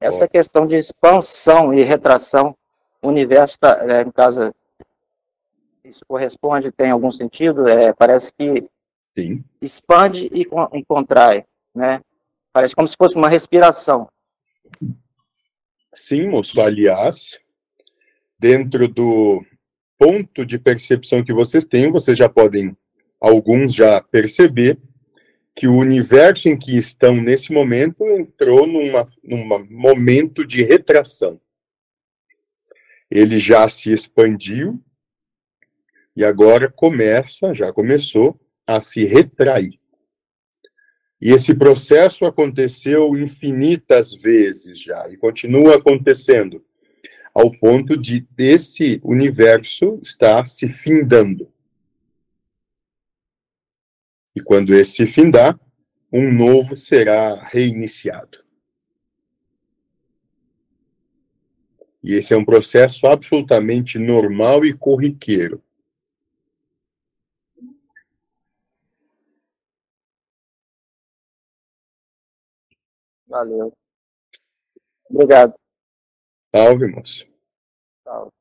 Essa questão de expansão e retração, o universo, tá, é, no caso, isso corresponde, tem algum sentido? É, parece que Sim. expande e, e contrai, né? Parece como se fosse uma respiração. Sim, moço. Aliás, dentro do ponto de percepção que vocês têm, vocês já podem, alguns já perceber, que o universo em que estão nesse momento entrou numa, num momento de retração. Ele já se expandiu e agora começa, já começou, a se retrair. E esse processo aconteceu infinitas vezes já e continua acontecendo ao ponto de esse universo estar se findando. E quando esse se findar, um novo será reiniciado. E esse é um processo absolutamente normal e corriqueiro. Valeu. Obrigado. Salve, moço. Salve.